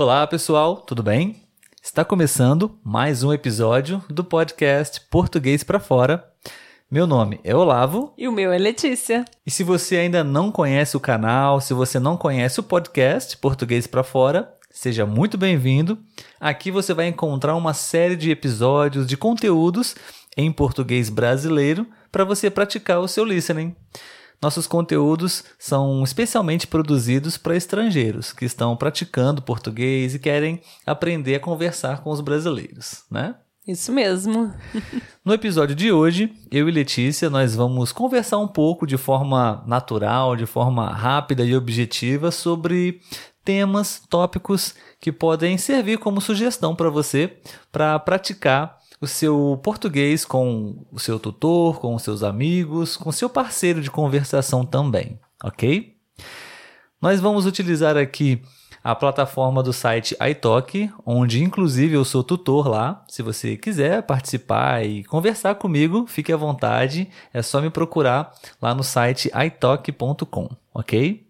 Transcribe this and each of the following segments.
Olá, pessoal, tudo bem? Está começando mais um episódio do podcast Português para Fora. Meu nome é Olavo. E o meu é Letícia. E se você ainda não conhece o canal, se você não conhece o podcast Português para Fora, seja muito bem-vindo. Aqui você vai encontrar uma série de episódios de conteúdos em português brasileiro para você praticar o seu listening. Nossos conteúdos são especialmente produzidos para estrangeiros que estão praticando português e querem aprender a conversar com os brasileiros, né? Isso mesmo. no episódio de hoje, eu e Letícia, nós vamos conversar um pouco de forma natural, de forma rápida e objetiva sobre temas, tópicos que podem servir como sugestão para você para praticar o seu português com o seu tutor, com os seus amigos, com seu parceiro de conversação também, ok? Nós vamos utilizar aqui a plataforma do site iTalk, onde inclusive eu sou tutor lá. Se você quiser participar e conversar comigo, fique à vontade. É só me procurar lá no site italk.com, ok?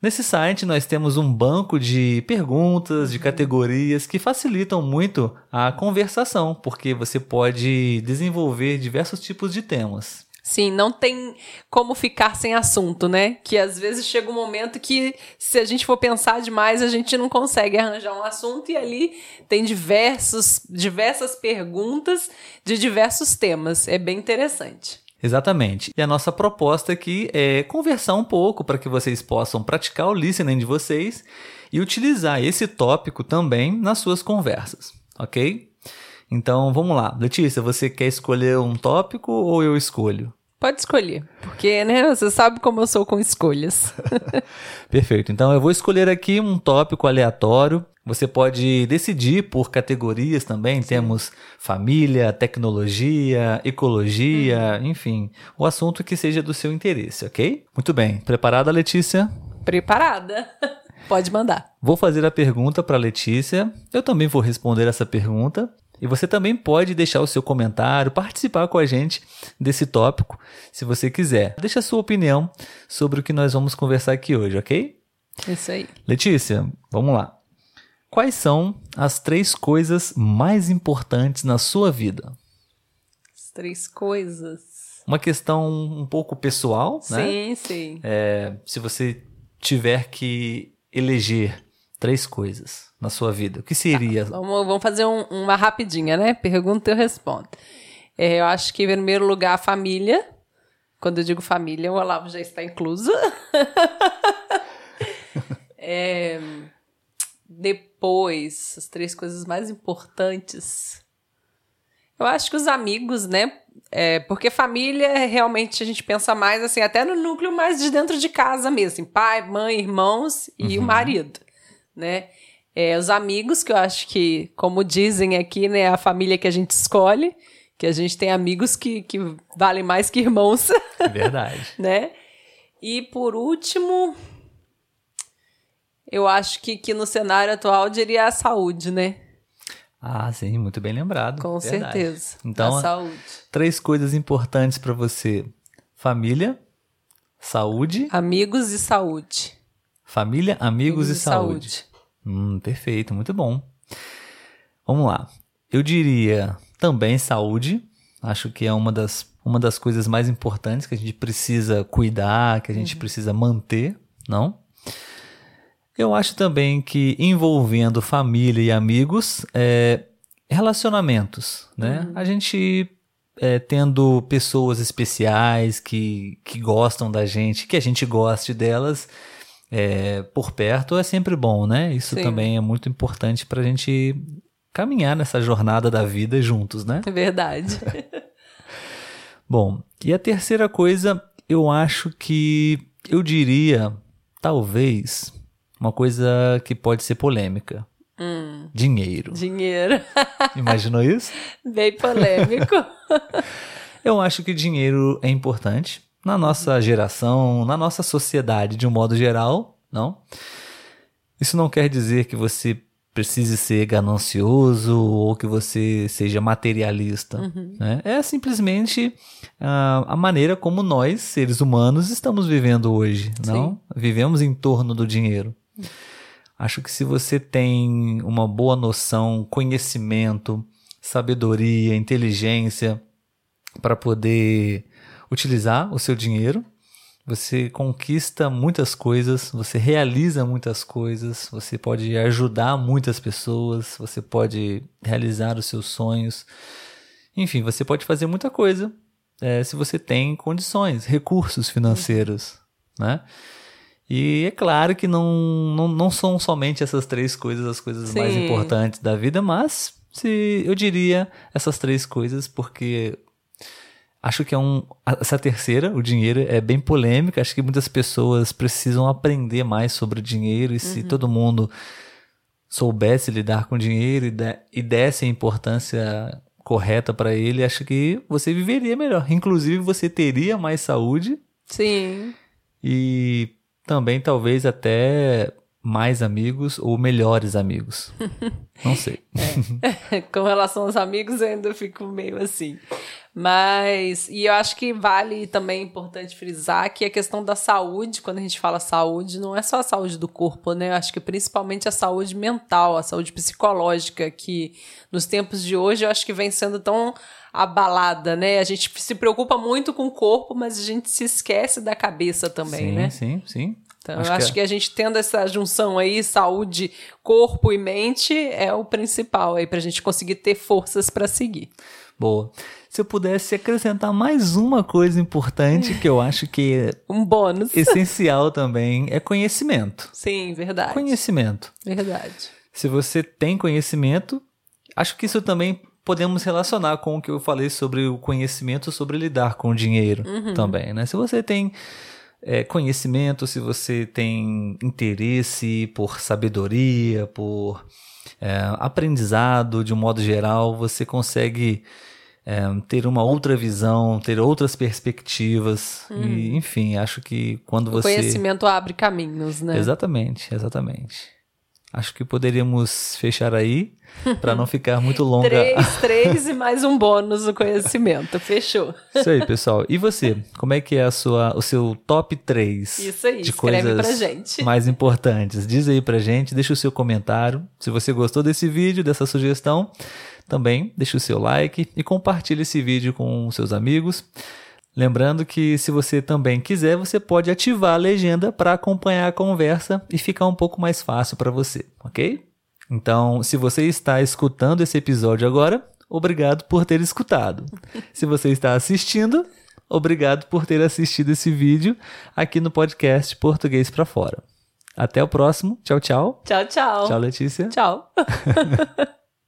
Nesse site nós temos um banco de perguntas, de categorias que facilitam muito a conversação, porque você pode desenvolver diversos tipos de temas. Sim, não tem como ficar sem assunto, né? Que às vezes chega um momento que, se a gente for pensar demais, a gente não consegue arranjar um assunto, e ali tem diversos, diversas perguntas de diversos temas. É bem interessante. Exatamente. E a nossa proposta aqui é conversar um pouco para que vocês possam praticar o listening de vocês e utilizar esse tópico também nas suas conversas, ok? Então vamos lá. Letícia, você quer escolher um tópico ou eu escolho? Pode escolher, porque né, você sabe como eu sou com escolhas. Perfeito. Então eu vou escolher aqui um tópico aleatório você pode decidir por categorias também. Sim. Temos família, tecnologia, ecologia, uhum. enfim, o assunto que seja do seu interesse, ok? Muito bem. Preparada, Letícia? Preparada. Pode mandar. Vou fazer a pergunta para Letícia. Eu também vou responder essa pergunta. E você também pode deixar o seu comentário, participar com a gente desse tópico, se você quiser. Deixa a sua opinião sobre o que nós vamos conversar aqui hoje, ok? Isso aí. Letícia, vamos lá. Quais são as três coisas mais importantes na sua vida? As três coisas. Uma questão um pouco pessoal, sim, né? Sim, sim. É, se você tiver que eleger três coisas na sua vida, o que seria? Tá, vamos, vamos, fazer um, uma rapidinha, né? Pergunta e eu respondo. É, eu acho que, em primeiro lugar, a família. Quando eu digo família, o Olavo já está incluso. é, depois, as três coisas mais importantes. Eu acho que os amigos, né? É, porque família, realmente, a gente pensa mais, assim, até no núcleo mais de dentro de casa mesmo. Pai, mãe, irmãos e uhum. o marido, né? É, os amigos, que eu acho que, como dizem aqui, né? A família que a gente escolhe. Que a gente tem amigos que, que valem mais que irmãos. Verdade. né? E por último, eu acho que, que no cenário atual diria a saúde, né? Ah, sim, muito bem lembrado. Com Verdade. certeza. Então, a saúde. três coisas importantes para você: família, saúde, amigos e saúde. Família, amigos, amigos e, saúde. saúde. Hum, perfeito, muito bom. Vamos lá. Eu diria também saúde. Acho que é uma das, uma das coisas mais importantes que a gente precisa cuidar, que a gente uhum. precisa manter, não? Eu acho também que envolvendo família e amigos, é, relacionamentos, né? Uhum. A gente é, tendo pessoas especiais que, que gostam da gente, que a gente goste delas é, por perto é sempre bom, né? Isso Sim. também é muito importante para a gente caminhar nessa jornada da vida juntos, né? É verdade. bom, e a terceira coisa, eu acho que eu diria, talvez, uma coisa que pode ser polêmica. Hum. Dinheiro. Dinheiro. Imaginou isso? Bem polêmico. Eu acho que dinheiro é importante na nossa geração, na nossa sociedade de um modo geral, não? Isso não quer dizer que você precise ser ganancioso ou que você seja materialista. Uhum. Né? É simplesmente uh, a maneira como nós, seres humanos, estamos vivendo hoje. Não? Vivemos em torno do dinheiro. Acho que se você tem uma boa noção, conhecimento, sabedoria, inteligência para poder utilizar o seu dinheiro, você conquista muitas coisas, você realiza muitas coisas, você pode ajudar muitas pessoas, você pode realizar os seus sonhos. Enfim, você pode fazer muita coisa é, se você tem condições, recursos financeiros, né? E é claro que não, não, não são somente essas três coisas as coisas Sim. mais importantes da vida, mas se eu diria essas três coisas porque acho que é um essa terceira, o dinheiro é bem polêmica, acho que muitas pessoas precisam aprender mais sobre o dinheiro e se uhum. todo mundo soubesse lidar com dinheiro e, de, e desse a importância correta para ele, acho que você viveria melhor. Inclusive você teria mais saúde. Sim. E também talvez até mais amigos ou melhores amigos. Não sei. É. Com relação aos amigos, eu ainda fico meio assim. Mas, e eu acho que vale também importante frisar que a questão da saúde, quando a gente fala saúde, não é só a saúde do corpo, né? Eu acho que principalmente a saúde mental, a saúde psicológica, que nos tempos de hoje eu acho que vem sendo tão abalada, né? A gente se preocupa muito com o corpo, mas a gente se esquece da cabeça também, sim, né? Sim, sim, Então, acho eu acho que, que a gente tendo essa junção aí, saúde, corpo e mente, é o principal aí pra gente conseguir ter forças para seguir. Boa. Se eu pudesse acrescentar mais uma coisa importante que eu acho que é um bônus essencial também é conhecimento. Sim, verdade. Conhecimento. Verdade. Se você tem conhecimento, acho que isso também podemos relacionar com o que eu falei sobre o conhecimento sobre lidar com o dinheiro uhum. também, né? Se você tem é, conhecimento, se você tem interesse por sabedoria, por é, aprendizado de um modo geral, você consegue é, ter uma outra visão, ter outras perspectivas. Uhum. E, enfim, acho que quando você. O conhecimento abre caminhos, né? Exatamente, exatamente. Acho que poderíamos fechar aí para não ficar muito longa. três, três e mais um bônus no conhecimento. Fechou. Isso aí, pessoal. E você? Como é que é a sua, o seu top 3 Isso aí, de coisas pra gente. mais importantes? Diz aí pra gente, deixa o seu comentário. Se você gostou desse vídeo, dessa sugestão, também deixa o seu like e compartilhe esse vídeo com seus amigos. Lembrando que se você também quiser, você pode ativar a legenda para acompanhar a conversa e ficar um pouco mais fácil para você, ok? Então, se você está escutando esse episódio agora, obrigado por ter escutado. se você está assistindo, obrigado por ter assistido esse vídeo aqui no podcast Português para Fora. Até o próximo. Tchau, tchau. Tchau, tchau. Tchau, Letícia. Tchau.